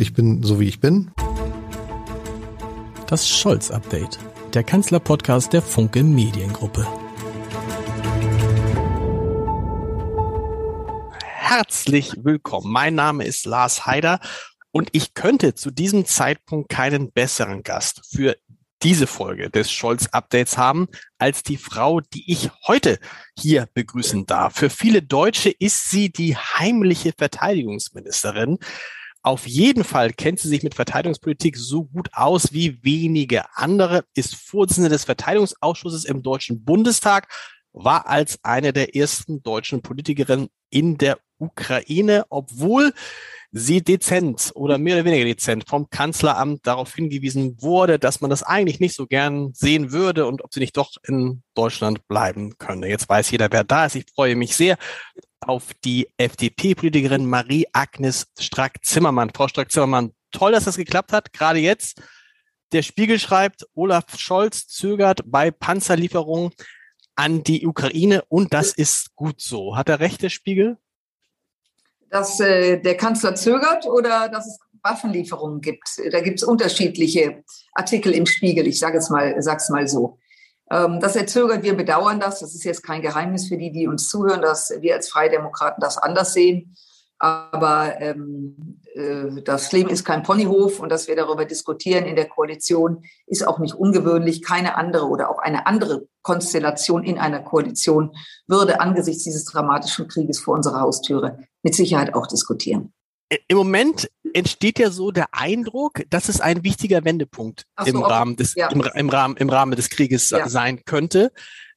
Ich bin so wie ich bin. Das Scholz-Update, der Kanzler-Podcast der Funke Mediengruppe. Herzlich willkommen. Mein Name ist Lars Heider und ich könnte zu diesem Zeitpunkt keinen besseren Gast für diese Folge des Scholz-Updates haben, als die Frau, die ich heute hier begrüßen darf. Für viele Deutsche ist sie die heimliche Verteidigungsministerin. Auf jeden Fall kennt sie sich mit Verteidigungspolitik so gut aus wie wenige andere, ist Vorsitzende des Verteidigungsausschusses im Deutschen Bundestag, war als eine der ersten deutschen Politikerinnen in der Ukraine, obwohl sie dezent oder mehr oder weniger dezent vom Kanzleramt darauf hingewiesen wurde, dass man das eigentlich nicht so gern sehen würde und ob sie nicht doch in Deutschland bleiben könne. Jetzt weiß jeder, wer da ist. Ich freue mich sehr auf die FDP-Politikerin Marie-Agnes Strack-Zimmermann. Frau Strack-Zimmermann, toll, dass das geklappt hat, gerade jetzt. Der Spiegel schreibt, Olaf Scholz zögert bei Panzerlieferungen an die Ukraine und das ist gut so. Hat er recht, der Spiegel? dass äh, der Kanzler zögert oder dass es Waffenlieferungen gibt. Da gibt es unterschiedliche Artikel im Spiegel. Ich sage es mal, sag's mal so. Ähm, dass er zögert, wir bedauern das. Das ist jetzt kein Geheimnis für die, die uns zuhören, dass wir als Freie Demokraten das anders sehen. Aber ähm, äh, das Leben ist kein Ponyhof und dass wir darüber diskutieren in der Koalition ist auch nicht ungewöhnlich. Keine andere oder auch eine andere Konstellation in einer Koalition würde angesichts dieses dramatischen Krieges vor unserer Haustüre mit Sicherheit auch diskutieren. Im Moment entsteht ja so der Eindruck, dass es ein wichtiger Wendepunkt so, im, Rahmen des, ja. im, im, Rahmen, im Rahmen des Krieges ja. sein könnte.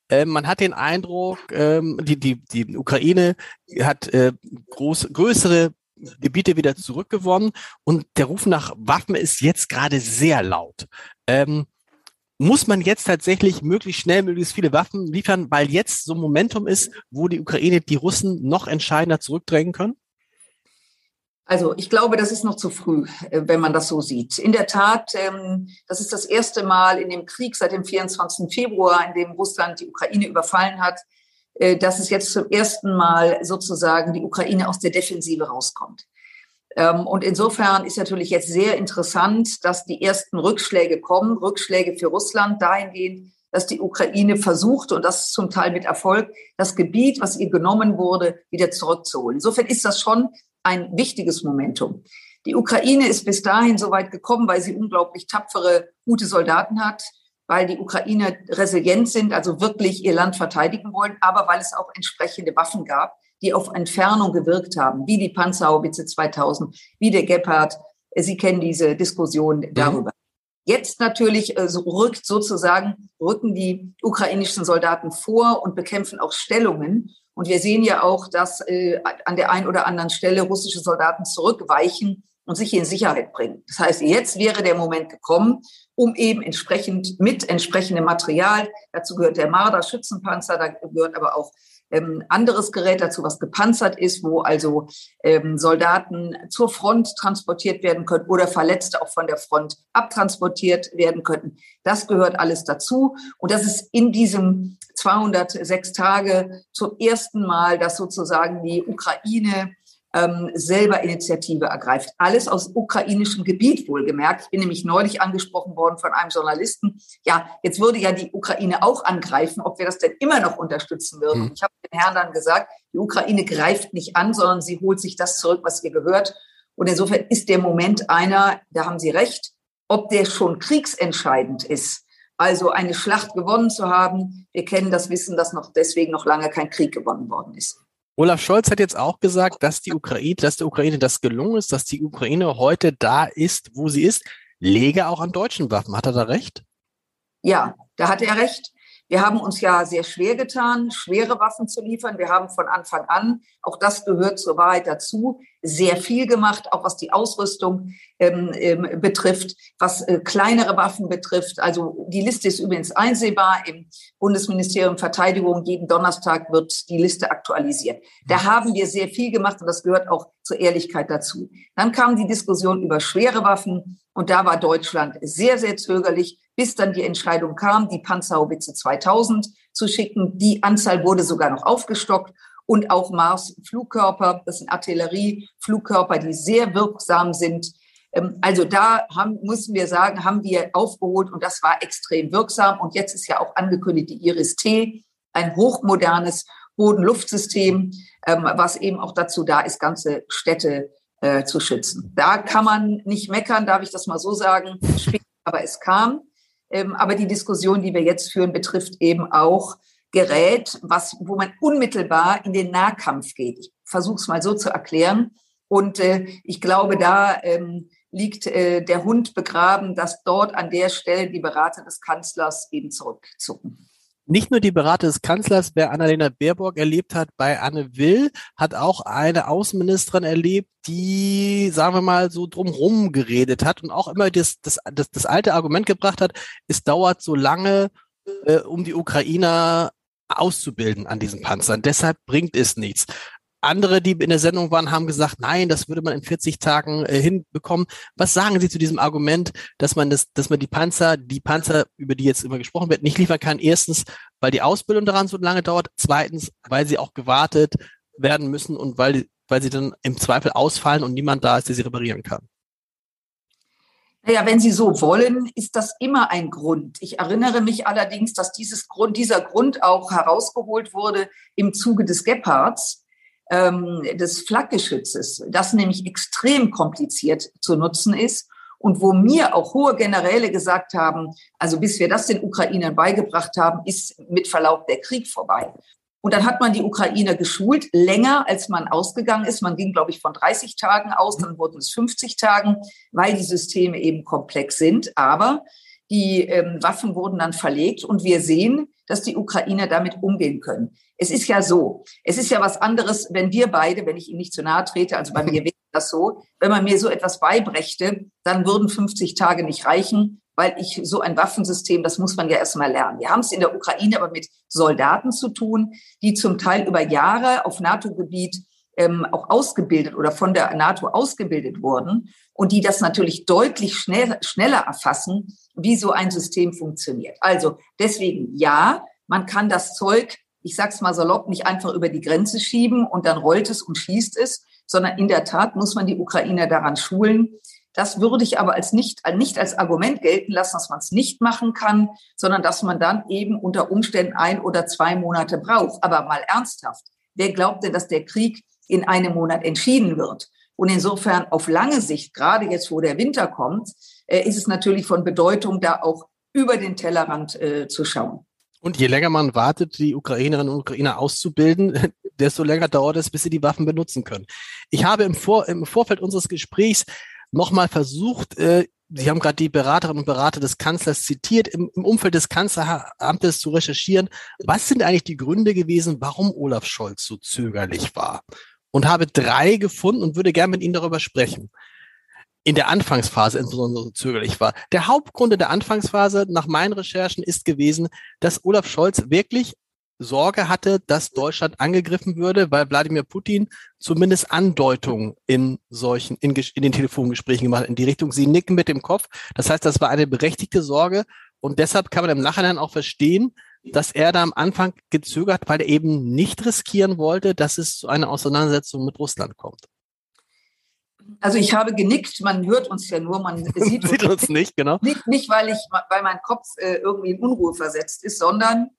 Ähm, man hat den Eindruck, ähm, die, die, die Ukraine hat äh, groß, größere Gebiete wieder zurückgewonnen und der Ruf nach Waffen ist jetzt gerade sehr laut. Ähm, muss man jetzt tatsächlich möglichst schnell möglichst viele Waffen liefern, weil jetzt so ein Momentum ist, wo die Ukraine die Russen noch entscheidender zurückdrängen können? Also ich glaube, das ist noch zu früh, äh, wenn man das so sieht. In der Tat, ähm, das ist das erste Mal in dem Krieg seit dem 24. Februar, in dem Russland die Ukraine überfallen hat, äh, dass es jetzt zum ersten Mal sozusagen die Ukraine aus der Defensive rauskommt. Ähm, und insofern ist natürlich jetzt sehr interessant, dass die ersten Rückschläge kommen, Rückschläge für Russland dahingehend, dass die Ukraine versucht, und das zum Teil mit Erfolg, das Gebiet, was ihr genommen wurde, wieder zurückzuholen. Insofern ist das schon ein wichtiges Momentum. Die Ukraine ist bis dahin so weit gekommen, weil sie unglaublich tapfere, gute Soldaten hat, weil die Ukrainer resilient sind, also wirklich ihr Land verteidigen wollen, aber weil es auch entsprechende Waffen gab, die auf Entfernung gewirkt haben, wie die Panzerhaubitze 2000, wie der Gepard. Sie kennen diese Diskussion mhm. darüber. Jetzt natürlich äh, so rückt sozusagen, rücken die ukrainischen Soldaten vor und bekämpfen auch Stellungen. Und wir sehen ja auch, dass äh, an der einen oder anderen Stelle russische Soldaten zurückweichen und sich in Sicherheit bringen. Das heißt, jetzt wäre der Moment gekommen, um eben entsprechend mit entsprechendem Material, dazu gehört der Marder Schützenpanzer, da gehört aber auch ähm, anderes Gerät dazu, was gepanzert ist, wo also ähm, Soldaten zur Front transportiert werden können oder Verletzte auch von der Front abtransportiert werden könnten. Das gehört alles dazu. Und das ist in diesem 206 Tage zum ersten Mal, dass sozusagen die Ukraine ähm, selber Initiative ergreift. Alles aus ukrainischem Gebiet wohlgemerkt. Ich bin nämlich neulich angesprochen worden von einem Journalisten. Ja, jetzt würde ja die Ukraine auch angreifen, ob wir das denn immer noch unterstützen würden. Mhm. Ich habe dem Herrn dann gesagt, die Ukraine greift nicht an, sondern sie holt sich das zurück, was ihr gehört. Und insofern ist der Moment einer, da haben Sie recht, ob der schon kriegsentscheidend ist. Also eine Schlacht gewonnen zu haben. Wir kennen das Wissen, dass noch deswegen noch lange kein Krieg gewonnen worden ist. Olaf Scholz hat jetzt auch gesagt, dass die Ukraine, dass der Ukraine das gelungen ist, dass die Ukraine heute da ist, wo sie ist. Lege auch an deutschen Waffen. Hat er da recht? Ja, da hat er recht. Wir haben uns ja sehr schwer getan, schwere Waffen zu liefern. Wir haben von Anfang an, auch das gehört zur Wahrheit dazu, sehr viel gemacht, auch was die Ausrüstung ähm, ähm, betrifft, was äh, kleinere Waffen betrifft. Also die Liste ist übrigens einsehbar im Bundesministerium Verteidigung. Jeden Donnerstag wird die Liste aktualisiert. Da haben wir sehr viel gemacht und das gehört auch zur Ehrlichkeit dazu. Dann kam die Diskussion über schwere Waffen und da war Deutschland sehr, sehr zögerlich bis dann die Entscheidung kam, die Panzerhaubitze 2000 zu schicken. Die Anzahl wurde sogar noch aufgestockt und auch Mars-Flugkörper, das sind Artillerieflugkörper, die sehr wirksam sind, Ähm, also da haben, müssen wir sagen, haben wir aufgeholt und das war extrem wirksam. Und jetzt ist ja auch angekündigt die Iris-T, ein hochmodernes Boden-Luft-System, ähm, was eben auch dazu da ist, ganze Städte äh, zu schützen. Da kann man nicht meckern, darf ich das mal so sagen. Aber es kam. Ähm, aber die Diskussion, die wir jetzt führen, betrifft eben auch Gerät, was, wo man unmittelbar in den Nahkampf geht. Ich versuche es mal so zu erklären. Und äh, ich glaube, da ähm, liegt äh, der Hund begraben, dass dort an der Stelle die Berater des Kanzlers eben zurückzucken. Nicht nur die Berater des Kanzlers, wer Annalena Baerbock erlebt hat bei Anne Will, hat auch eine Außenministerin erlebt, die, sagen wir mal, so drumherum geredet hat und auch immer das, das, das, das alte Argument gebracht hat, es dauert so lange, äh, um die Ukrainer auszubilden an diesen Panzern. Deshalb bringt es nichts. Andere, die in der Sendung waren, haben gesagt, nein, das würde man in 40 Tagen äh, hinbekommen. Was sagen Sie zu diesem Argument, dass man das, dass man die Panzer, die Panzer, über die jetzt immer gesprochen wird, nicht liefern kann? Erstens, weil die Ausbildung daran so lange dauert. Zweitens, weil sie auch gewartet werden müssen und weil, weil sie dann im Zweifel ausfallen und niemand da ist, der sie reparieren kann. Naja, wenn Sie so wollen, ist das immer ein Grund. Ich erinnere mich allerdings, dass dieses Grund, dieser Grund auch herausgeholt wurde im Zuge des Gepards, ähm, des Flakgeschützes, das nämlich extrem kompliziert zu nutzen ist und wo mir auch hohe Generäle gesagt haben, also bis wir das den Ukrainern beigebracht haben, ist mit Verlaub der Krieg vorbei. Und dann hat man die Ukrainer geschult, länger als man ausgegangen ist. Man ging, glaube ich, von 30 Tagen aus, dann wurden es 50 Tagen, weil die Systeme eben komplex sind. Aber die ähm, Waffen wurden dann verlegt und wir sehen, dass die Ukrainer damit umgehen können. Es ist ja so, es ist ja was anderes, wenn wir beide, wenn ich Ihnen nicht zu nahe trete, also bei mir wäre das so, wenn man mir so etwas beibrächte, dann würden 50 Tage nicht reichen weil ich so ein Waffensystem, das muss man ja erstmal lernen. Wir haben es in der Ukraine aber mit Soldaten zu tun, die zum Teil über Jahre auf NATO-Gebiet ähm, auch ausgebildet oder von der NATO ausgebildet wurden und die das natürlich deutlich schnell, schneller erfassen, wie so ein System funktioniert. Also deswegen ja, man kann das Zeug, ich sag's mal salopp, nicht einfach über die Grenze schieben und dann rollt es und schießt es, sondern in der Tat muss man die Ukrainer daran schulen, das würde ich aber als nicht, nicht als Argument gelten lassen, dass man es nicht machen kann, sondern dass man dann eben unter Umständen ein oder zwei Monate braucht. Aber mal ernsthaft, wer glaubt denn, dass der Krieg in einem Monat entschieden wird? Und insofern auf lange Sicht, gerade jetzt, wo der Winter kommt, äh, ist es natürlich von Bedeutung, da auch über den Tellerrand äh, zu schauen. Und je länger man wartet, die Ukrainerinnen und Ukrainer auszubilden, desto länger dauert es, bis sie die Waffen benutzen können. Ich habe im, Vor im Vorfeld unseres Gesprächs nochmal versucht, äh, Sie haben gerade die Beraterinnen und Berater des Kanzlers zitiert, im, im Umfeld des Kanzleramtes zu recherchieren. Was sind eigentlich die Gründe gewesen, warum Olaf Scholz so zögerlich war? Und habe drei gefunden und würde gerne mit Ihnen darüber sprechen. In der Anfangsphase insbesondere so zögerlich war. Der Hauptgrund in der Anfangsphase nach meinen Recherchen ist gewesen, dass Olaf Scholz wirklich Sorge hatte, dass Deutschland angegriffen würde, weil Wladimir Putin zumindest Andeutungen in solchen, in, in, den Telefongesprächen gemacht hat, in die Richtung, sie nicken mit dem Kopf. Das heißt, das war eine berechtigte Sorge und deshalb kann man im Nachhinein auch verstehen, dass er da am Anfang gezögert, weil er eben nicht riskieren wollte, dass es zu einer Auseinandersetzung mit Russland kommt. Also ich habe genickt, man hört uns ja nur, man sieht, sieht uns nicht, genau. Nicht, nicht weil ich, weil mein Kopf äh, irgendwie in Unruhe versetzt ist, sondern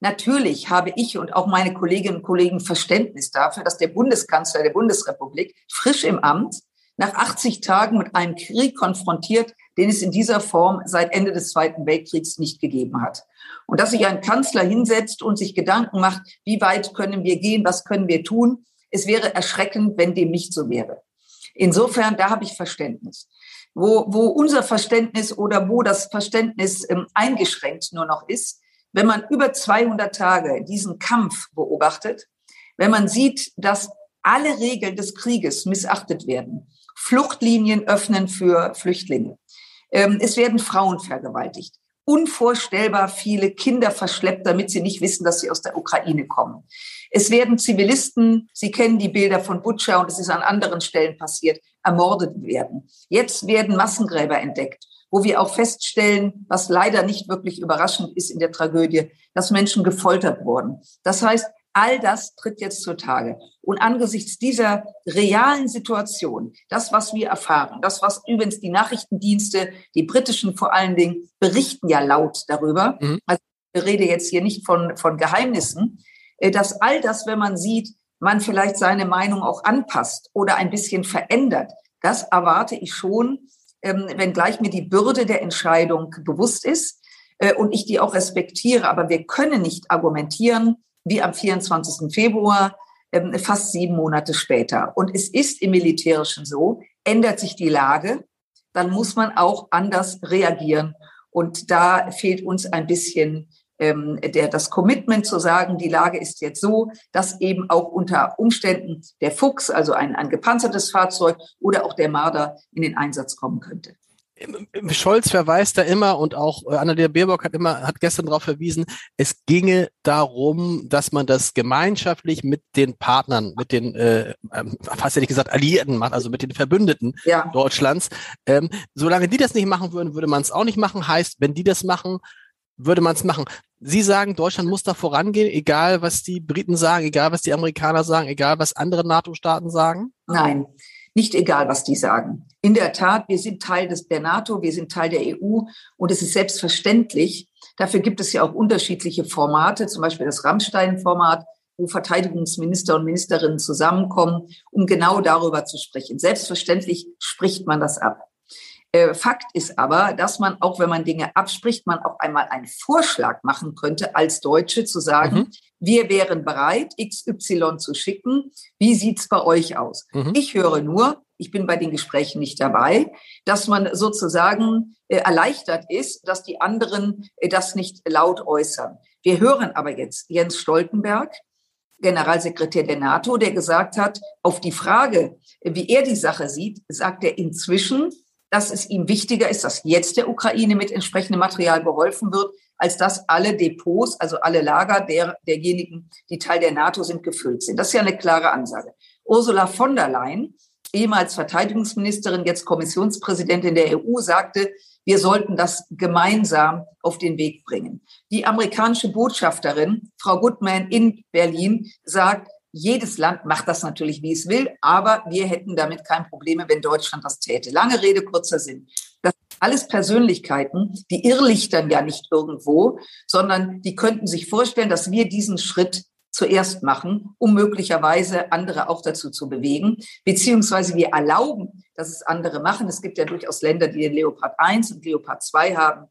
Natürlich habe ich und auch meine Kolleginnen und Kollegen Verständnis dafür, dass der Bundeskanzler der Bundesrepublik frisch im Amt nach 80 Tagen mit einem Krieg konfrontiert, den es in dieser Form seit Ende des Zweiten Weltkriegs nicht gegeben hat. Und dass sich ein Kanzler hinsetzt und sich Gedanken macht, wie weit können wir gehen, was können wir tun, es wäre erschreckend, wenn dem nicht so wäre. Insofern, da habe ich Verständnis. Wo, wo unser Verständnis oder wo das Verständnis ähm, eingeschränkt nur noch ist, wenn man über 200 Tage diesen Kampf beobachtet, wenn man sieht, dass alle Regeln des Krieges missachtet werden, Fluchtlinien öffnen für Flüchtlinge, ähm, es werden Frauen vergewaltigt, unvorstellbar viele Kinder verschleppt, damit sie nicht wissen, dass sie aus der Ukraine kommen. Es werden Zivilisten, Sie kennen die Bilder von Butscha und es ist an anderen Stellen passiert, ermordet werden. Jetzt werden Massengräber entdeckt wo wir auch feststellen, was leider nicht wirklich überraschend ist in der Tragödie, dass Menschen gefoltert wurden. Das heißt, All das tritt jetzt zutage. Und angesichts dieser realen Situation, das, was wir erfahren, das, was übrigens die Nachrichtendienste, die britischen vor allen Dingen, berichten ja laut darüber. Mhm. Also ich rede jetzt hier nicht von, von Geheimnissen, äh, dass all das, wenn man sieht, man vielleicht seine Meinung auch anpasst oder ein bisschen verändert, das erwarte ich schon, ähm, wenngleich mir die Bürde der Entscheidung bewusst ist äh, und ich die auch respektiere. Aber wir können nicht argumentieren, wie am 24. Februar, ähm, fast sieben Monate später. Und es ist im Militärischen so, ändert sich die Lage, dann muss man auch anders reagieren. Und da fehlt uns ein bisschen ähm, der, das Commitment zu sagen, die Lage ist jetzt so, dass eben auch unter Umständen der Fuchs, also ein, ein gepanzertes Fahrzeug oder auch der Marder in den Einsatz kommen könnte. Scholz verweist da immer und auch äh, Annalena Baerbock hat immer, hat gestern darauf verwiesen, es ginge darum, dass man das gemeinschaftlich mit den Partnern, mit den, äh, ähm, fast hätte ich gesagt, Alliierten macht, also mit den Verbündeten ja. Deutschlands. Ähm, solange die das nicht machen würden, würde man es auch nicht machen. Heißt, wenn die das machen, würde man es machen. Sie sagen, Deutschland muss da vorangehen, egal was die Briten sagen, egal was die Amerikaner sagen, egal was andere NATO-Staaten sagen? Nein, nicht egal, was die sagen. In der Tat, wir sind Teil des, der NATO, wir sind Teil der EU und es ist selbstverständlich. Dafür gibt es ja auch unterschiedliche Formate, zum Beispiel das Rammstein-Format, wo Verteidigungsminister und Ministerinnen zusammenkommen, um genau darüber zu sprechen. Selbstverständlich spricht man das ab. Äh, Fakt ist aber, dass man, auch wenn man Dinge abspricht, man auch einmal einen Vorschlag machen könnte, als Deutsche zu sagen, mhm. wir wären bereit, XY zu schicken. Wie sieht's bei euch aus? Mhm. Ich höre nur, ich bin bei den Gesprächen nicht dabei, dass man sozusagen äh, erleichtert ist, dass die anderen äh, das nicht laut äußern. Wir hören aber jetzt Jens Stoltenberg, Generalsekretär der NATO, der gesagt hat, auf die Frage, wie er die Sache sieht, sagt er inzwischen, dass es ihm wichtiger ist, dass jetzt der Ukraine mit entsprechendem Material geholfen wird, als dass alle Depots, also alle Lager der, derjenigen, die Teil der NATO sind, gefüllt sind. Das ist ja eine klare Ansage. Ursula von der Leyen, ehemals Verteidigungsministerin, jetzt Kommissionspräsidentin der EU, sagte, wir sollten das gemeinsam auf den Weg bringen. Die amerikanische Botschafterin, Frau Goodman in Berlin, sagt, jedes Land macht das natürlich, wie es will, aber wir hätten damit kein Problem, wenn Deutschland das täte. Lange Rede, kurzer Sinn. Das sind alles Persönlichkeiten, die irrlichtern ja nicht irgendwo, sondern die könnten sich vorstellen, dass wir diesen Schritt zuerst machen, um möglicherweise andere auch dazu zu bewegen, beziehungsweise wir erlauben, dass es andere machen. Es gibt ja durchaus Länder, die den Leopard 1 und Leopard 2 haben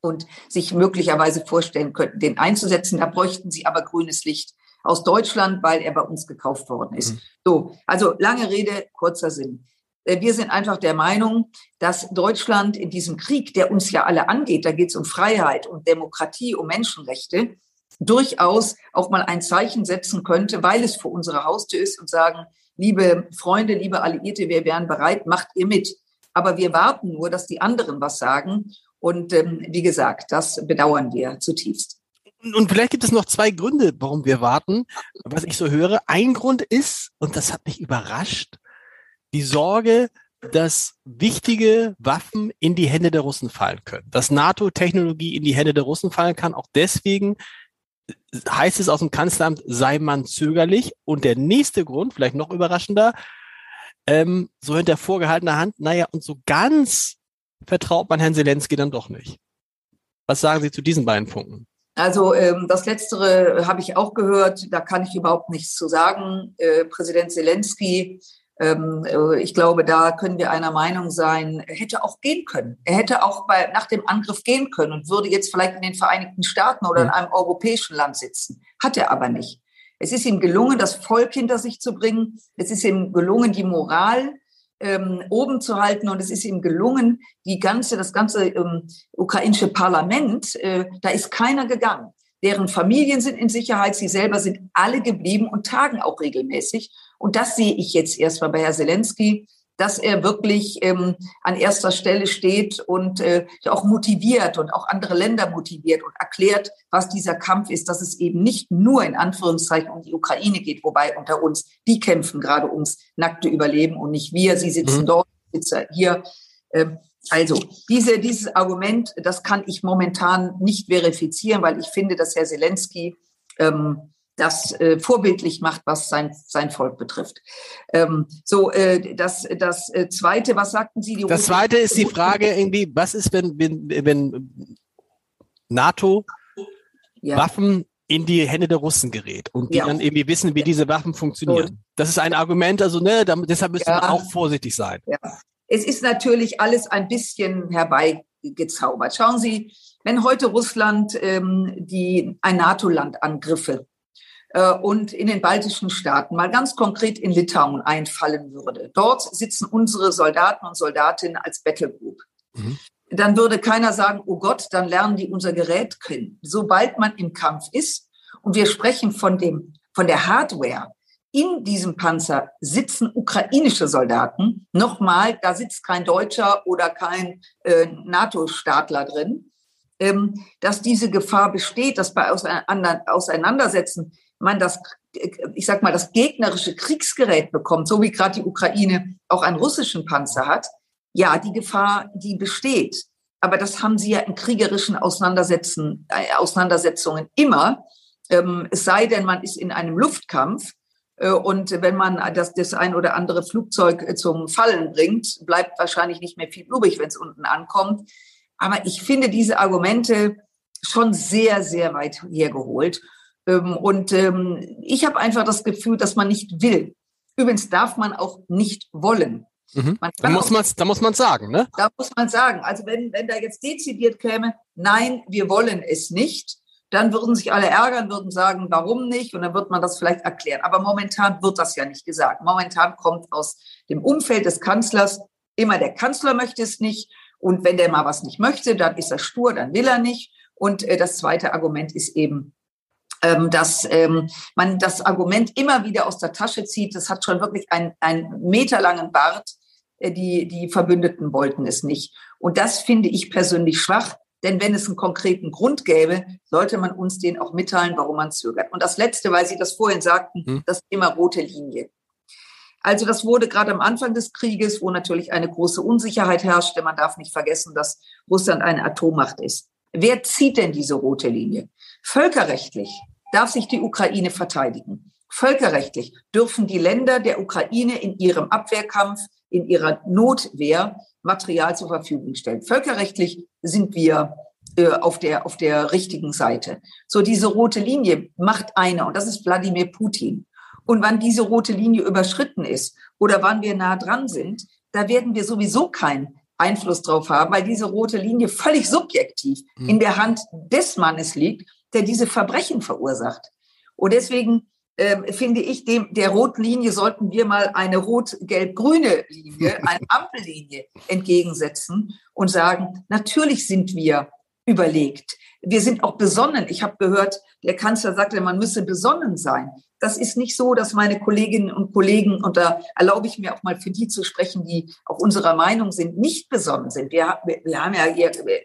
und sich möglicherweise vorstellen könnten, den einzusetzen. Da bräuchten sie aber grünes Licht aus Deutschland, weil er bei uns gekauft worden ist. Mhm. So, also lange Rede, kurzer Sinn. Äh, wir sind einfach der Meinung, dass Deutschland in diesem Krieg, der uns ja alle angeht, da geht es um Freiheit, um Demokratie, um Menschenrechte, durchaus auch mal ein Zeichen setzen könnte, weil es vor unserer Haustür ist und sagen, liebe Freunde, liebe Alliierte, wir wären bereit, macht ihr mit. Aber wir warten nur, dass die anderen was sagen. Und ähm, wie gesagt, das bedauern wir zutiefst. Und vielleicht gibt es noch zwei Gründe, warum wir warten, was ich so höre. Ein Grund ist, und das hat mich überrascht, die Sorge, dass wichtige Waffen in die Hände der Russen fallen können. Dass NATO-Technologie in die Hände der Russen fallen kann. Auch deswegen heißt es aus dem Kanzleramt, sei man zögerlich. Und der nächste Grund, vielleicht noch überraschender, ähm, so hinter vorgehaltener Hand, naja, und so ganz vertraut man Herrn Zelensky dann doch nicht. Was sagen Sie zu diesen beiden Punkten? Also ähm, das Letztere habe ich auch gehört. Da kann ich überhaupt nichts zu sagen. Äh, Präsident Zelensky, ähm, äh, ich glaube, da können wir einer Meinung sein. Er hätte auch gehen können. Er hätte auch bei, nach dem Angriff gehen können und würde jetzt vielleicht in den Vereinigten Staaten oder in einem europäischen Land sitzen. Hat er aber nicht. Es ist ihm gelungen, das Volk hinter sich zu bringen. Es ist ihm gelungen, die Moral ähm, oben zu halten. Und es ist ihm gelungen, die ganze, das ganze ähm, ukrainische Parlament, äh, da ist keiner gegangen. Deren Familien sind in Sicherheit, sie selber sind alle geblieben und tagen auch regelmäßig. Und das sehe ich jetzt erstmal bei Herrn Zelensky dass er wirklich ähm, an erster Stelle steht und äh, auch motiviert und auch andere Länder motiviert und erklärt, was dieser Kampf ist, dass es eben nicht nur in Anführungszeichen um die Ukraine geht, wobei unter uns, die kämpfen gerade ums nackte Überleben und nicht wir. Sie sitzen mhm. dort, sitzen hier. Ähm, also diese, dieses Argument, das kann ich momentan nicht verifizieren, weil ich finde, dass Herr Zelensky ähm, das äh, vorbildlich macht, was sein, sein Volk betrifft. Ähm, so, äh, das, das äh, Zweite, was sagten Sie? das Zweite ist die Frage irgendwie, was ist, wenn, wenn, wenn NATO ja. Waffen in die Hände der Russen gerät und die ja. dann irgendwie wissen, wie diese Waffen funktionieren. Das ist ein Argument, also ne, damit, deshalb müssen ja. wir auch vorsichtig sein. Ja. Es ist natürlich alles ein bisschen herbeigezaubert. Schauen Sie, wenn heute Russland ähm, die ein NATO-Land angriffe und in den baltischen Staaten mal ganz konkret in Litauen einfallen würde, dort sitzen unsere Soldaten und Soldatinnen als Battlegroup. Mhm dann würde keiner sagen, oh Gott, dann lernen die unser Gerät kennen. Sobald man im Kampf ist und wir sprechen von dem, von der Hardware, in diesem Panzer sitzen ukrainische Soldaten. Nochmal, da sitzt kein Deutscher oder kein äh, NATO-Staatler drin. Ähm, dass diese Gefahr besteht, dass bei Auseinandersetzen man das, ich sag mal, das gegnerische Kriegsgerät bekommt, so wie gerade die Ukraine auch einen russischen Panzer hat, ja, die Gefahr, die besteht. Aber das haben sie ja in kriegerischen Auseinandersetzungen, äh, Auseinandersetzungen immer. Ähm, es sei denn, man ist in einem Luftkampf. Äh, und wenn man das, das ein oder andere Flugzeug äh, zum Fallen bringt, bleibt wahrscheinlich nicht mehr viel übrig, wenn es unten ankommt. Aber ich finde diese Argumente schon sehr, sehr weit hergeholt. Ähm, und ähm, ich habe einfach das Gefühl, dass man nicht will. Übrigens darf man auch nicht wollen. Mhm. Da muss man da muss man sagen, ne? Da muss man sagen. Also wenn, wenn da jetzt dezidiert käme, nein, wir wollen es nicht, dann würden sich alle ärgern, würden sagen, warum nicht? Und dann wird man das vielleicht erklären. Aber momentan wird das ja nicht gesagt. Momentan kommt aus dem Umfeld des Kanzlers immer der Kanzler möchte es nicht. Und wenn der mal was nicht möchte, dann ist er stur, dann will er nicht. Und äh, das zweite Argument ist eben, ähm, dass ähm, man das Argument immer wieder aus der Tasche zieht. Das hat schon wirklich einen, einen meterlangen Bart. Äh, die, die Verbündeten wollten es nicht. Und das finde ich persönlich schwach. Denn wenn es einen konkreten Grund gäbe, sollte man uns den auch mitteilen, warum man zögert. Und das Letzte, weil Sie das vorhin sagten, hm. das Thema rote Linie. Also das wurde gerade am Anfang des Krieges, wo natürlich eine große Unsicherheit herrschte. Man darf nicht vergessen, dass Russland eine Atommacht ist. Wer zieht denn diese rote Linie? Völkerrechtlich darf sich die Ukraine verteidigen. Völkerrechtlich dürfen die Länder der Ukraine in ihrem Abwehrkampf, in ihrer Notwehr Material zur Verfügung stellen. Völkerrechtlich sind wir äh, auf der, auf der richtigen Seite. So diese rote Linie macht einer, und das ist Wladimir Putin. Und wann diese rote Linie überschritten ist oder wann wir nah dran sind, da werden wir sowieso keinen Einfluss drauf haben, weil diese rote Linie völlig subjektiv hm. in der Hand des Mannes liegt, der diese Verbrechen verursacht. Und deswegen äh, finde ich, dem, der Rotlinie sollten wir mal eine rot-gelb-grüne Linie, eine Ampellinie entgegensetzen und sagen, natürlich sind wir überlegt. Wir sind auch besonnen. Ich habe gehört, der Kanzler sagte, man müsse besonnen sein. Das ist nicht so, dass meine Kolleginnen und Kollegen, und da erlaube ich mir auch mal für die zu sprechen, die auch unserer Meinung sind, nicht besonnen sind. Wir, wir, haben ja hier, wir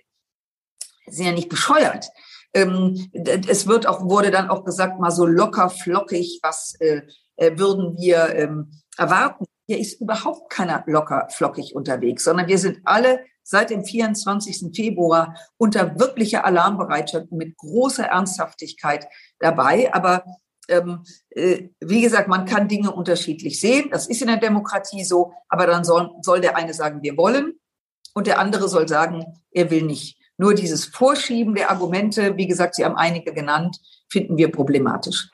sind ja nicht bescheuert. Ähm, es wird auch, wurde dann auch gesagt, mal so locker flockig, was äh, äh, würden wir ähm, erwarten. Hier ist überhaupt keiner locker flockig unterwegs, sondern wir sind alle seit dem 24. Februar unter wirklicher Alarmbereitschaft und mit großer Ernsthaftigkeit dabei. Aber ähm, äh, wie gesagt, man kann Dinge unterschiedlich sehen. Das ist in der Demokratie so. Aber dann soll, soll der eine sagen, wir wollen und der andere soll sagen, er will nicht. Nur dieses Vorschieben der Argumente, wie gesagt, Sie haben einige genannt, finden wir problematisch.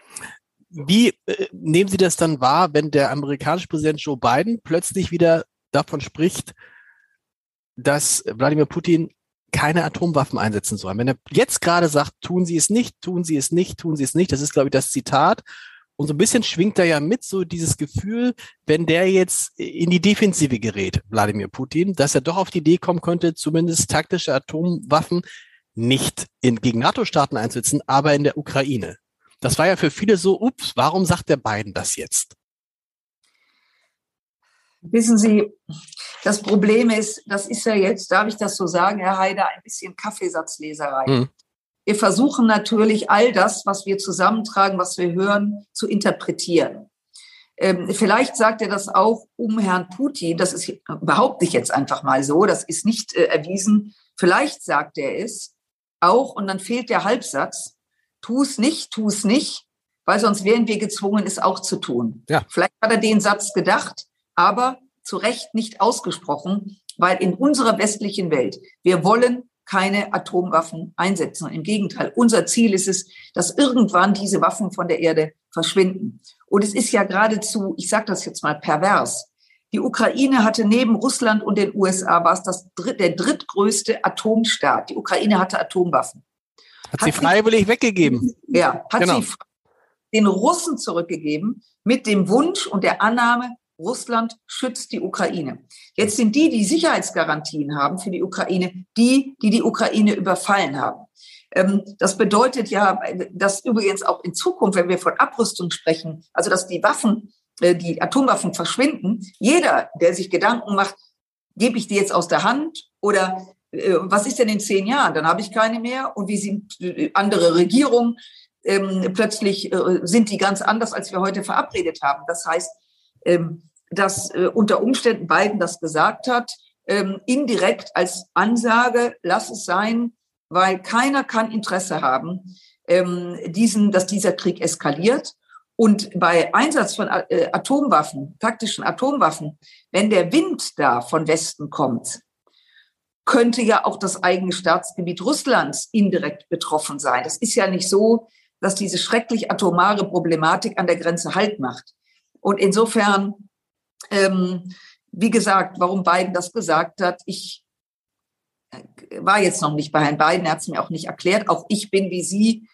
Wie äh, nehmen Sie das dann wahr, wenn der amerikanische Präsident Joe Biden plötzlich wieder davon spricht, dass Wladimir Putin keine Atomwaffen einsetzen soll? Wenn er jetzt gerade sagt, tun Sie es nicht, tun Sie es nicht, tun Sie es nicht, das ist, glaube ich, das Zitat. Und so ein bisschen schwingt da ja mit so dieses Gefühl, wenn der jetzt in die Defensive gerät, Wladimir Putin, dass er doch auf die Idee kommen könnte, zumindest taktische Atomwaffen nicht in, gegen NATO-Staaten einzusetzen, aber in der Ukraine. Das war ja für viele so, ups, warum sagt der Biden das jetzt? Wissen Sie, das Problem ist, das ist ja jetzt, darf ich das so sagen, Herr Haider, ein bisschen Kaffeesatzleserei. Hm. Wir versuchen natürlich all das, was wir zusammentragen, was wir hören, zu interpretieren. Ähm, vielleicht sagt er das auch um Herrn Putin. Das ist behaupte ich jetzt einfach mal so. Das ist nicht äh, erwiesen. Vielleicht sagt er es auch und dann fehlt der Halbsatz. Tu es nicht, tu es nicht, weil sonst wären wir gezwungen, es auch zu tun. Ja. Vielleicht hat er den Satz gedacht, aber zu Recht nicht ausgesprochen, weil in unserer westlichen Welt, wir wollen keine Atomwaffen einsetzen. Im Gegenteil, unser Ziel ist es, dass irgendwann diese Waffen von der Erde verschwinden. Und es ist ja geradezu, ich sage das jetzt mal pervers, die Ukraine hatte neben Russland und den USA war es das dritt, der drittgrößte Atomstaat. Die Ukraine hatte Atomwaffen. Hat, hat sie freiwillig weggegeben. Ja, hat genau. sie den Russen zurückgegeben mit dem Wunsch und der Annahme, Russland schützt die Ukraine. Jetzt sind die, die Sicherheitsgarantien haben für die Ukraine, die, die die Ukraine überfallen haben. Ähm, das bedeutet ja, dass übrigens auch in Zukunft, wenn wir von Abrüstung sprechen, also dass die Waffen, äh, die Atomwaffen verschwinden, jeder, der sich Gedanken macht, gebe ich die jetzt aus der Hand oder äh, was ist denn in zehn Jahren? Dann habe ich keine mehr. Und wie sind äh, andere Regierungen? Ähm, plötzlich sind die ganz anders, als wir heute verabredet haben. Das heißt, ähm, dass äh, unter Umständen Biden das gesagt hat, ähm, indirekt als Ansage, lass es sein, weil keiner kann Interesse haben, ähm, diesen, dass dieser Krieg eskaliert. Und bei Einsatz von äh, Atomwaffen, taktischen Atomwaffen, wenn der Wind da von Westen kommt, könnte ja auch das eigene Staatsgebiet Russlands indirekt betroffen sein. Das ist ja nicht so, dass diese schrecklich atomare Problematik an der Grenze Halt macht. Und insofern ähm, wie gesagt, warum Biden das gesagt hat, ich äh, war jetzt noch nicht bei Herrn Biden, er hat es mir auch nicht erklärt. Auch ich bin wie Sie,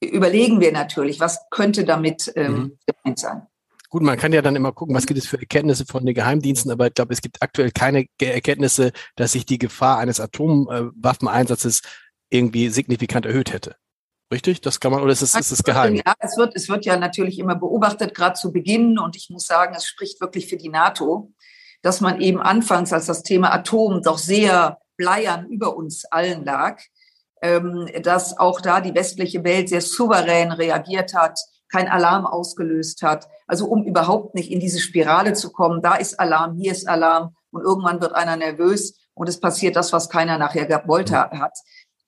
überlegen wir natürlich, was könnte damit ähm, mhm. gemeint sein. Gut, man kann ja dann immer gucken, was gibt es für Erkenntnisse von den Geheimdiensten, aber ich glaube, es gibt aktuell keine Erkenntnisse, dass sich die Gefahr eines Atomwaffeneinsatzes irgendwie signifikant erhöht hätte. Richtig? Das kann man, oder ist es, ist es geheim? Ja, es wird, es wird ja natürlich immer beobachtet, gerade zu Beginn. Und ich muss sagen, es spricht wirklich für die NATO, dass man eben anfangs, als das Thema Atom doch sehr bleiern über uns allen lag, ähm, dass auch da die westliche Welt sehr souverän reagiert hat, kein Alarm ausgelöst hat. Also um überhaupt nicht in diese Spirale zu kommen, da ist Alarm, hier ist Alarm und irgendwann wird einer nervös und es passiert das, was keiner nachher gewollt hat.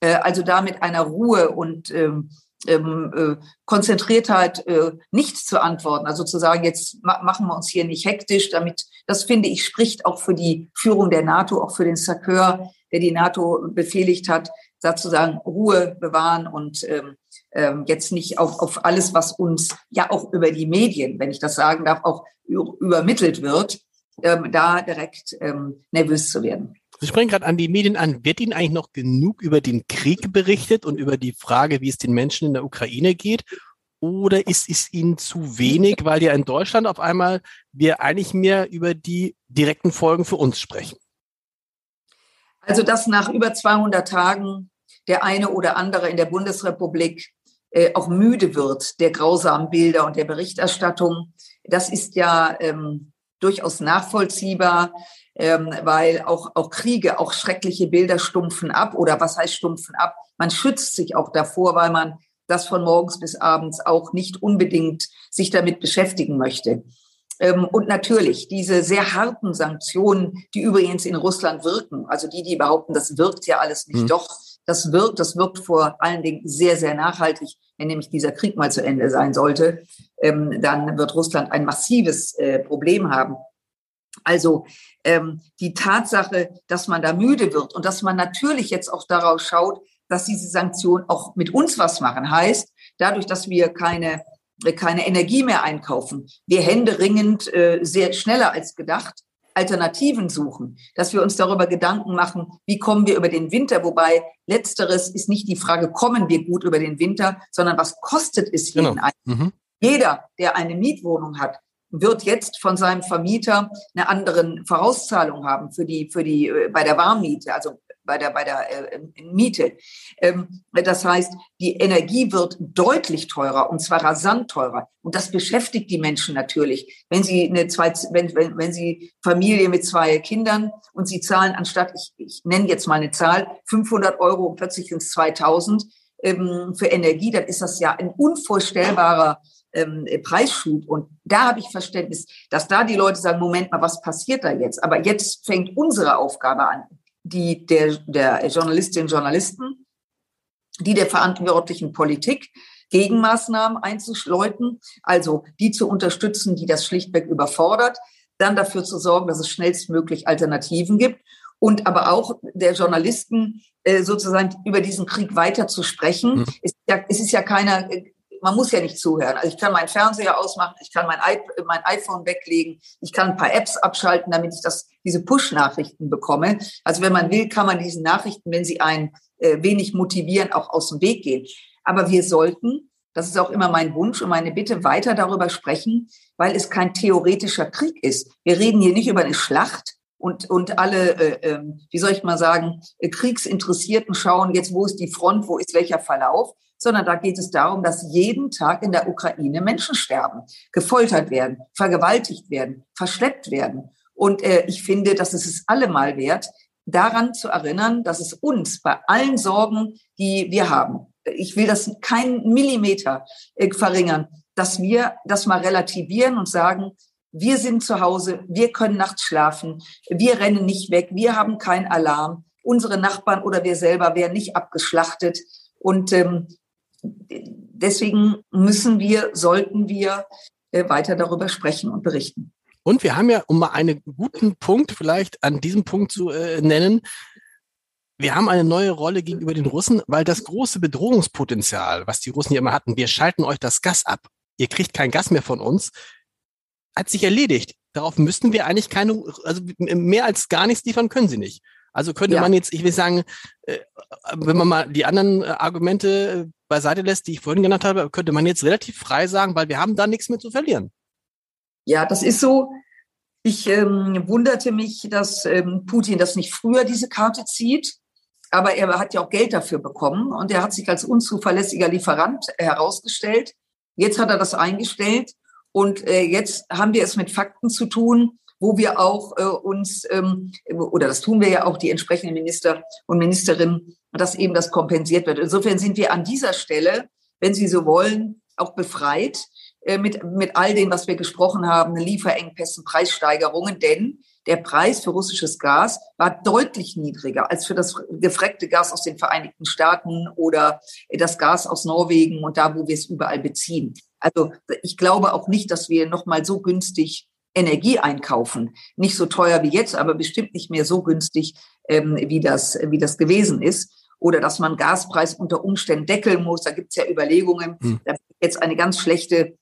Äh, also da mit einer Ruhe und ähm, ähm, äh, Konzentriertheit äh, nicht zu antworten. Also zu sagen, jetzt ma machen wir uns hier nicht hektisch, damit, das finde ich, spricht auch für die Führung der NATO, auch für den Sakeur, der die NATO befehligt hat, da zu sagen, Ruhe bewahren und ähm, ähm, jetzt nicht auf, auf alles, was uns ja auch über die Medien, wenn ich das sagen darf, auch übermittelt wird, ähm, da direkt ähm, nervös zu werden. Sie sprechen gerade an die Medien an. Wird Ihnen eigentlich noch genug über den Krieg berichtet und über die Frage, wie es den Menschen in der Ukraine geht? Oder ist es Ihnen zu wenig, weil ja in Deutschland auf einmal wir eigentlich mehr über die direkten Folgen für uns sprechen? Also, dass nach über 200 Tagen der eine oder andere in der Bundesrepublik äh, auch müde wird der grausamen Bilder und der Berichterstattung, das ist ja ähm, durchaus nachvollziehbar ähm, weil auch, auch Kriege, auch schreckliche Bilder stumpfen ab. Oder was heißt stumpfen ab? Man schützt sich auch davor, weil man das von morgens bis abends auch nicht unbedingt sich damit beschäftigen möchte. Ähm, und natürlich diese sehr harten Sanktionen, die übrigens in Russland wirken, also die, die behaupten, das wirkt ja alles nicht, mhm. doch, das wirkt, das wirkt vor allen Dingen sehr, sehr nachhaltig. Wenn nämlich dieser Krieg mal zu Ende sein sollte, ähm, dann wird Russland ein massives äh, Problem haben. Also ähm, die Tatsache, dass man da müde wird und dass man natürlich jetzt auch darauf schaut, dass diese Sanktionen auch mit uns was machen, heißt, dadurch, dass wir keine keine Energie mehr einkaufen, wir händeringend äh, sehr schneller als gedacht Alternativen suchen, dass wir uns darüber Gedanken machen, wie kommen wir über den Winter, wobei letzteres ist nicht die Frage, kommen wir gut über den Winter, sondern was kostet es jeden genau. Mhm. Jeder, der eine Mietwohnung hat, wird jetzt von seinem Vermieter eine andere Vorauszahlung haben für die, für die, äh, bei der Warmmiete, also bei der, bei der äh, Miete. Ähm, das heißt, die Energie wird deutlich teurer und zwar rasant teurer. Und das beschäftigt die Menschen natürlich. Wenn sie eine zwei, wenn, wenn, wenn sie Familie mit zwei Kindern und sie zahlen anstatt, ich, ich nenne jetzt mal eine Zahl, 500 Euro und plötzlich ins 2000 ähm, für Energie, dann ist das ja ein unvorstellbarer ähm, Preisschub. Und da habe ich Verständnis, dass da die Leute sagen, Moment mal, was passiert da jetzt? Aber jetzt fängt unsere Aufgabe an, die der, der Journalistinnen und Journalisten, die der verantwortlichen Politik, Gegenmaßnahmen einzuschleuten, also die zu unterstützen, die das schlichtweg überfordert, dann dafür zu sorgen, dass es schnellstmöglich Alternativen gibt und aber auch der Journalisten äh, sozusagen über diesen Krieg weiter zu sprechen. Mhm. Es, ja, es ist ja keiner, man muss ja nicht zuhören. Also ich kann meinen Fernseher ausmachen, ich kann mein, mein iPhone weglegen, ich kann ein paar Apps abschalten, damit ich das, diese Push-Nachrichten bekomme. Also wenn man will, kann man diesen Nachrichten, wenn sie einen äh, wenig motivieren, auch aus dem Weg gehen. Aber wir sollten, das ist auch immer mein Wunsch und meine Bitte, weiter darüber sprechen, weil es kein theoretischer Krieg ist. Wir reden hier nicht über eine Schlacht, und, und alle, äh, äh, wie soll ich mal sagen, äh, Kriegsinteressierten schauen jetzt, wo ist die Front, wo ist welcher Verlauf, sondern da geht es darum, dass jeden Tag in der Ukraine Menschen sterben, gefoltert werden, vergewaltigt werden, verschleppt werden. Und äh, ich finde, dass es es allemal wert, daran zu erinnern, dass es uns bei allen Sorgen, die wir haben, ich will das keinen Millimeter äh, verringern, dass wir das mal relativieren und sagen, wir sind zu Hause, wir können nachts schlafen, wir rennen nicht weg, wir haben keinen Alarm, unsere Nachbarn oder wir selber werden nicht abgeschlachtet. Und ähm, deswegen müssen wir, sollten wir äh, weiter darüber sprechen und berichten. Und wir haben ja, um mal einen guten Punkt vielleicht an diesem Punkt zu äh, nennen, wir haben eine neue Rolle gegenüber den Russen, weil das große Bedrohungspotenzial, was die Russen hier immer hatten, wir schalten euch das Gas ab, ihr kriegt kein Gas mehr von uns, hat sich erledigt. Darauf müssten wir eigentlich keine, also mehr als gar nichts liefern können sie nicht. Also könnte ja. man jetzt, ich will sagen, äh, wenn man mal die anderen äh, Argumente äh, beiseite lässt, die ich vorhin genannt habe, könnte man jetzt relativ frei sagen, weil wir haben da nichts mehr zu verlieren. Ja, das ist so. Ich ähm, wunderte mich, dass ähm, Putin das nicht früher diese Karte zieht. Aber er hat ja auch Geld dafür bekommen und er hat sich als unzuverlässiger Lieferant herausgestellt. Jetzt hat er das eingestellt und äh, jetzt haben wir es mit Fakten zu tun wo wir auch äh, uns, ähm, oder das tun wir ja auch, die entsprechenden Minister und Ministerinnen, dass eben das kompensiert wird. Insofern sind wir an dieser Stelle, wenn Sie so wollen, auch befreit äh, mit, mit all dem, was wir gesprochen haben, Lieferengpässen, Preissteigerungen, denn der Preis für russisches Gas war deutlich niedriger als für das gefreckte Gas aus den Vereinigten Staaten oder das Gas aus Norwegen und da, wo wir es überall beziehen. Also ich glaube auch nicht, dass wir noch mal so günstig Energie einkaufen. Nicht so teuer wie jetzt, aber bestimmt nicht mehr so günstig, ähm, wie, das, wie das gewesen ist. Oder dass man Gaspreis unter Umständen deckeln muss. Da gibt es ja Überlegungen. Hm. Da jetzt eine ganz schlechte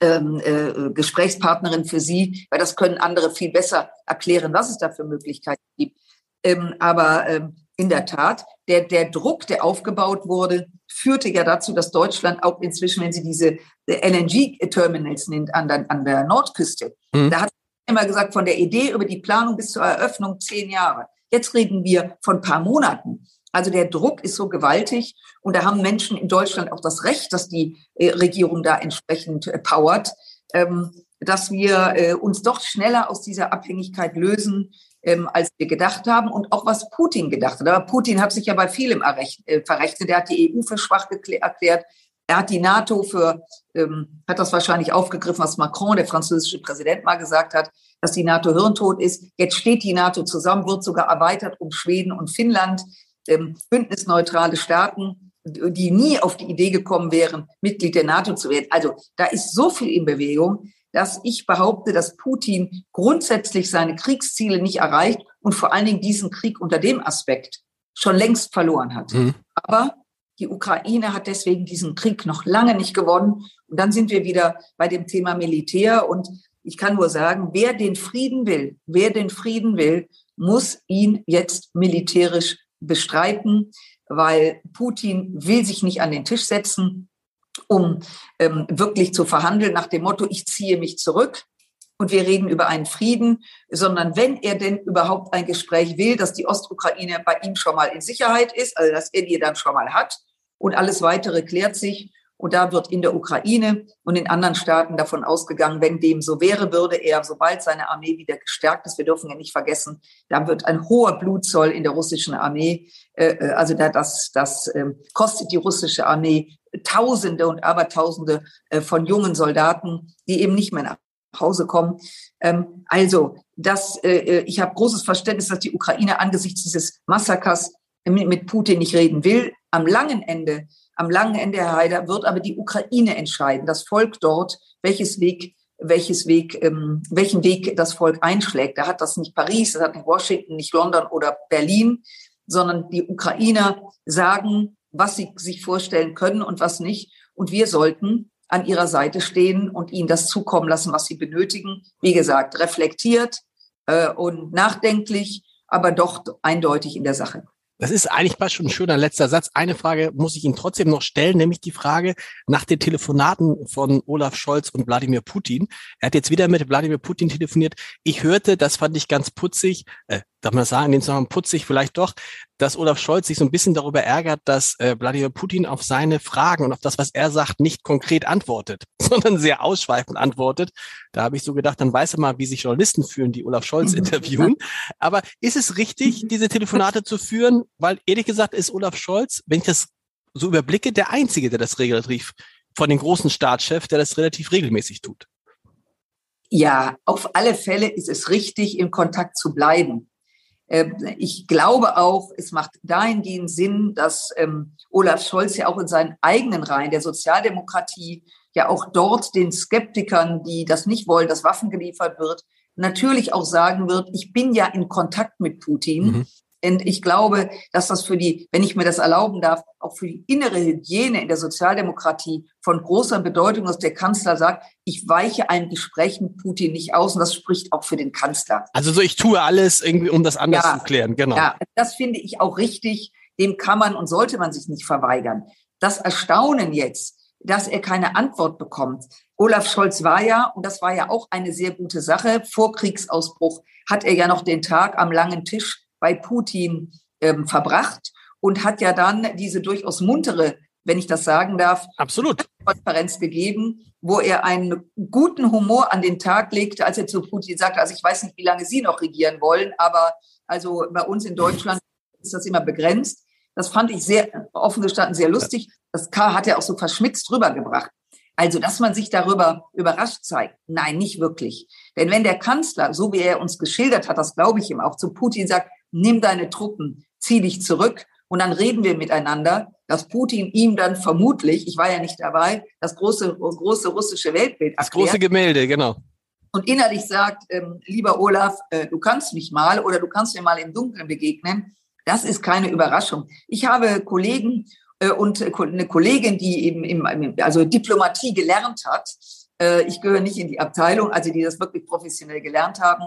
ähm, äh, Gesprächspartnerin für Sie, weil das können andere viel besser erklären, was es da für Möglichkeiten gibt. Ähm, aber ähm, in der Tat, der, der Druck, der aufgebaut wurde, führte ja dazu, dass Deutschland auch inzwischen, wenn sie diese LNG-Terminals nimmt an der, an der Nordküste, mhm. da hat immer gesagt, von der Idee über die Planung bis zur Eröffnung zehn Jahre. Jetzt reden wir von ein paar Monaten. Also der Druck ist so gewaltig und da haben Menschen in Deutschland auch das Recht, dass die äh, Regierung da entsprechend äh, powert, ähm, dass wir äh, uns doch schneller aus dieser Abhängigkeit lösen, ähm, als wir gedacht haben und auch was Putin gedacht hat. Aber Putin hat sich ja bei vielem äh, verrechnet. Er hat die EU für schwach erklärt. Er hat die NATO für, ähm, hat das wahrscheinlich aufgegriffen, was Macron, der französische Präsident, mal gesagt hat, dass die NATO hirntot ist. Jetzt steht die NATO zusammen, wird sogar erweitert um Schweden und Finnland, ähm, bündnisneutrale Staaten, die nie auf die Idee gekommen wären, Mitglied der NATO zu werden. Also da ist so viel in Bewegung dass ich behaupte, dass Putin grundsätzlich seine Kriegsziele nicht erreicht und vor allen Dingen diesen Krieg unter dem Aspekt schon längst verloren hat. Mhm. Aber die Ukraine hat deswegen diesen Krieg noch lange nicht gewonnen. Und dann sind wir wieder bei dem Thema Militär. Und ich kann nur sagen, wer den Frieden will, wer den Frieden will, muss ihn jetzt militärisch bestreiten, weil Putin will sich nicht an den Tisch setzen um ähm, wirklich zu verhandeln nach dem Motto, ich ziehe mich zurück und wir reden über einen Frieden, sondern wenn er denn überhaupt ein Gespräch will, dass die Ostukraine bei ihm schon mal in Sicherheit ist, also dass er die dann schon mal hat und alles weitere klärt sich. Und da wird in der Ukraine und in anderen Staaten davon ausgegangen, wenn dem so wäre, würde er, sobald seine Armee wieder gestärkt ist, wir dürfen ja nicht vergessen, da wird ein hoher Blutzoll in der russischen Armee, äh, äh also da, das, das äh, kostet die russische Armee Tausende und Abertausende äh, von jungen Soldaten, die eben nicht mehr nach Hause kommen. Ähm, also, das, äh, äh, ich habe großes Verständnis, dass die Ukraine angesichts dieses Massakers mit Putin nicht reden will. Am langen Ende, am langen Ende, Herr Haider, wird aber die Ukraine entscheiden, das Volk dort, welches Weg welches Weg, ähm, welchen Weg das Volk einschlägt. Da hat das nicht Paris, das hat nicht Washington, nicht London oder Berlin, sondern die Ukrainer sagen, was sie sich vorstellen können und was nicht. Und wir sollten an ihrer Seite stehen und ihnen das zukommen lassen, was sie benötigen. Wie gesagt, reflektiert äh, und nachdenklich, aber doch eindeutig in der Sache. Das ist eigentlich fast schon ein schöner letzter Satz. Eine Frage muss ich Ihnen trotzdem noch stellen, nämlich die Frage nach den Telefonaten von Olaf Scholz und Wladimir Putin. Er hat jetzt wieder mit Wladimir Putin telefoniert. Ich hörte, das fand ich ganz putzig, äh, darf man sagen, in dem Zusammenhang putzig vielleicht doch, dass Olaf Scholz sich so ein bisschen darüber ärgert, dass äh, Wladimir Putin auf seine Fragen und auf das, was er sagt, nicht konkret antwortet, sondern sehr ausschweifend antwortet. Da habe ich so gedacht, dann weiß er mal, wie sich Journalisten fühlen, die Olaf Scholz interviewen. Aber ist es richtig, diese Telefonate zu führen? Weil ehrlich gesagt ist Olaf Scholz, wenn ich das so überblicke, der Einzige, der das relativ von den großen Staatschefs, der das relativ regelmäßig tut. Ja, auf alle Fälle ist es richtig, in Kontakt zu bleiben. Ähm, ich glaube auch, es macht dahingehend Sinn, dass ähm, Olaf Scholz ja auch in seinen eigenen Reihen der Sozialdemokratie ja auch dort den Skeptikern, die das nicht wollen, dass Waffen geliefert wird, natürlich auch sagen wird, ich bin ja in Kontakt mit Putin. Mhm. Und ich glaube, dass das für die, wenn ich mir das erlauben darf, auch für die innere Hygiene in der Sozialdemokratie von großer Bedeutung ist. Der Kanzler sagt, ich weiche ein Gespräch mit Putin nicht aus. Und das spricht auch für den Kanzler. Also so, ich tue alles irgendwie, um das anders ja, zu klären. Genau. Ja, das finde ich auch richtig. Dem kann man und sollte man sich nicht verweigern. Das Erstaunen jetzt, dass er keine Antwort bekommt. Olaf Scholz war ja, und das war ja auch eine sehr gute Sache, vor Kriegsausbruch hat er ja noch den Tag am langen Tisch bei Putin ähm, verbracht und hat ja dann diese durchaus muntere, wenn ich das sagen darf, Absolut. Konferenz gegeben, wo er einen guten Humor an den Tag legte, als er zu Putin sagte, also ich weiß nicht, wie lange Sie noch regieren wollen, aber also bei uns in Deutschland ist das immer begrenzt. Das fand ich sehr offen gestanden sehr lustig. Das hat er auch so verschmitzt rübergebracht. Also, dass man sich darüber überrascht zeigt, nein, nicht wirklich. Denn wenn der Kanzler, so wie er uns geschildert hat, das glaube ich ihm auch, zu Putin sagt, nimm deine Truppen, zieh dich zurück und dann reden wir miteinander, dass Putin ihm dann vermutlich, ich war ja nicht dabei, das große, große russische Weltbild erklärt. Das große Gemälde, genau. Und innerlich sagt, ähm, lieber Olaf, äh, du kannst mich mal oder du kannst mir mal im Dunkeln begegnen. Das ist keine Überraschung. Ich habe Kollegen äh, und eine Kollegin, die eben im, also Diplomatie gelernt hat. Äh, ich gehöre nicht in die Abteilung, also die das wirklich professionell gelernt haben.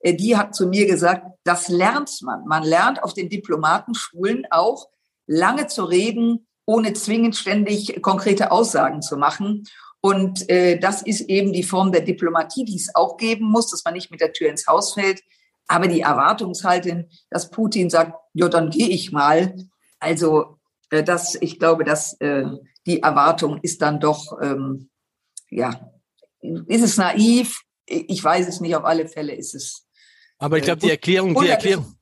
Äh, die hat zu mir gesagt, das lernt man. Man lernt auf den Diplomatenschulen auch lange zu reden, ohne zwingend ständig konkrete Aussagen zu machen. Und äh, das ist eben die Form der Diplomatie, die es auch geben muss, dass man nicht mit der Tür ins Haus fällt. Aber die Erwartungshaltung, dass Putin sagt, ja, dann gehe ich mal. Also äh, das, ich glaube, dass äh, die Erwartung ist dann doch, ähm, ja, ist es naiv? Ich weiß es nicht. Auf alle Fälle ist es aber ich glaube, die Erklärung, die Erklärung,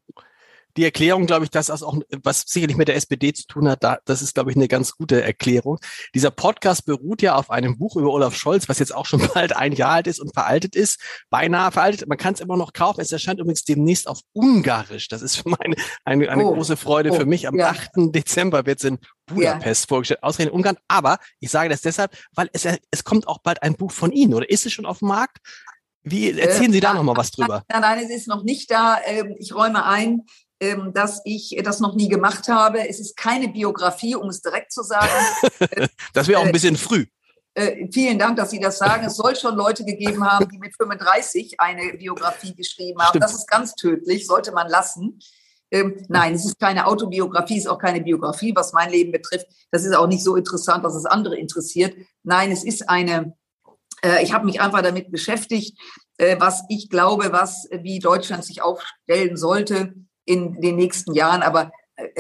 die Erklärung, glaube ich, dass das auch, was sicherlich mit der SPD zu tun hat, da, das ist, glaube ich, eine ganz gute Erklärung. Dieser Podcast beruht ja auf einem Buch über Olaf Scholz, was jetzt auch schon bald ein Jahr alt ist und veraltet ist, beinahe veraltet. Man kann es immer noch kaufen. Es erscheint übrigens demnächst auf Ungarisch. Das ist für meine, eine, eine oh. große Freude oh. für mich. Am ja. 8. Dezember wird es in Budapest ja. vorgestellt, ausgerechnet Ungarn. Aber ich sage das deshalb, weil es, es kommt auch bald ein Buch von Ihnen, oder ist es schon auf dem Markt? Wie erzählen Sie da äh, noch mal was drüber? Nein, nein, es ist noch nicht da. Ähm, ich räume ein, ähm, dass ich das noch nie gemacht habe. Es ist keine Biografie, um es direkt zu sagen. das wäre auch ein äh, bisschen früh. Äh, vielen Dank, dass Sie das sagen. Es soll schon Leute gegeben haben, die mit 35 eine Biografie geschrieben haben. Stimmt. Das ist ganz tödlich, sollte man lassen. Ähm, nein, es ist keine Autobiografie, es ist auch keine Biografie, was mein Leben betrifft. Das ist auch nicht so interessant, dass es andere interessiert. Nein, es ist eine äh, ich habe mich einfach damit beschäftigt, äh, was ich glaube, was äh, wie Deutschland sich aufstellen sollte in den nächsten Jahren. Aber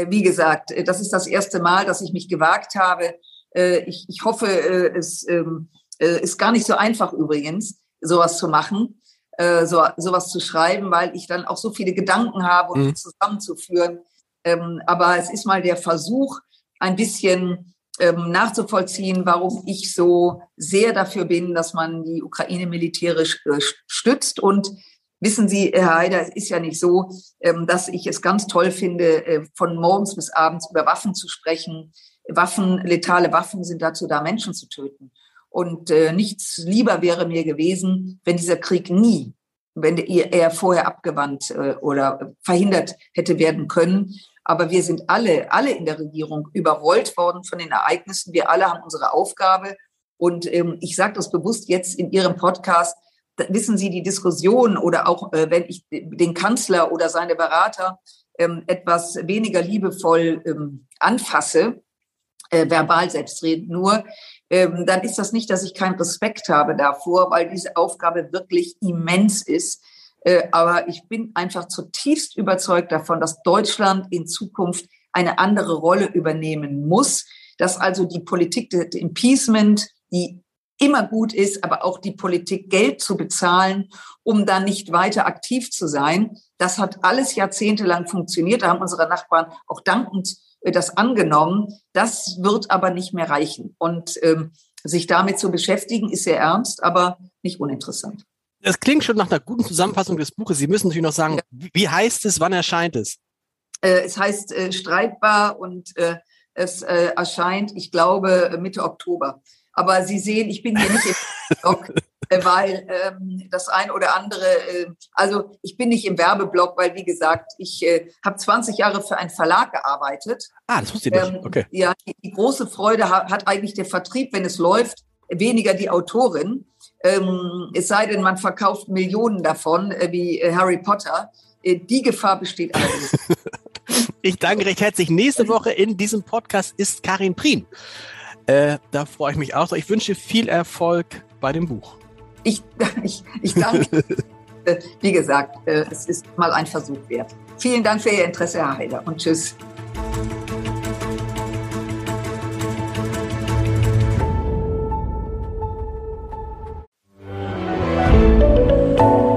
wie gesagt, das ist das erste Mal, dass ich mich gewagt habe. Ich, ich hoffe, es ähm, ist gar nicht so einfach übrigens, sowas zu machen, so, sowas zu schreiben, weil ich dann auch so viele Gedanken habe, um mhm. zusammenzuführen. Ähm, aber es ist mal der Versuch, ein bisschen ähm, nachzuvollziehen, warum ich so sehr dafür bin, dass man die Ukraine militärisch äh, stützt. Und Wissen Sie, Herr Heider, es ist ja nicht so, ähm, dass ich es ganz toll finde, äh, von morgens bis abends über Waffen zu sprechen. Waffen, letale Waffen sind dazu da, Menschen zu töten. Und äh, nichts lieber wäre mir gewesen, wenn dieser Krieg nie, wenn er vorher abgewandt äh, oder verhindert hätte werden können. Aber wir sind alle, alle in der Regierung überrollt worden von den Ereignissen. Wir alle haben unsere Aufgabe. Und ähm, ich sage das bewusst jetzt in Ihrem Podcast, wissen Sie, die Diskussion oder auch äh, wenn ich den Kanzler oder seine Berater ähm, etwas weniger liebevoll ähm, anfasse, äh, verbal selbstredend nur, ähm, dann ist das nicht, dass ich keinen Respekt habe davor, weil diese Aufgabe wirklich immens ist. Äh, aber ich bin einfach zutiefst überzeugt davon, dass Deutschland in Zukunft eine andere Rolle übernehmen muss, dass also die Politik des Impeachment, die immer gut ist, aber auch die Politik Geld zu bezahlen, um dann nicht weiter aktiv zu sein. Das hat alles jahrzehntelang funktioniert. Da haben unsere Nachbarn auch dankend äh, das angenommen. Das wird aber nicht mehr reichen. Und ähm, sich damit zu beschäftigen, ist sehr ernst, aber nicht uninteressant. Das klingt schon nach einer guten Zusammenfassung des Buches. Sie müssen natürlich noch sagen, ja. wie heißt es, wann erscheint es? Äh, es heißt äh, streitbar und äh, es äh, erscheint, ich glaube, Mitte Oktober. Aber Sie sehen, ich bin hier nicht im Blog, äh, weil ähm, das ein oder andere, äh, also ich bin nicht im Werbeblock, weil wie gesagt, ich äh, habe 20 Jahre für einen Verlag gearbeitet. Ah, das wusste ich nicht. Ähm, okay. ja, die, die, große Freude hat, hat eigentlich der Vertrieb, wenn es läuft, weniger die Autorin. Ähm, es sei denn, man verkauft Millionen davon, äh, wie äh, Harry Potter. Äh, die Gefahr besteht allerdings. ich danke recht herzlich. Nächste Woche in diesem Podcast ist Karin Prien. Äh, da freue ich mich auch. Ich wünsche viel Erfolg bei dem Buch. Ich, ich, ich danke. Äh, wie gesagt, äh, es ist mal ein Versuch wert. Vielen Dank für Ihr Interesse, Herr Heider, und tschüss.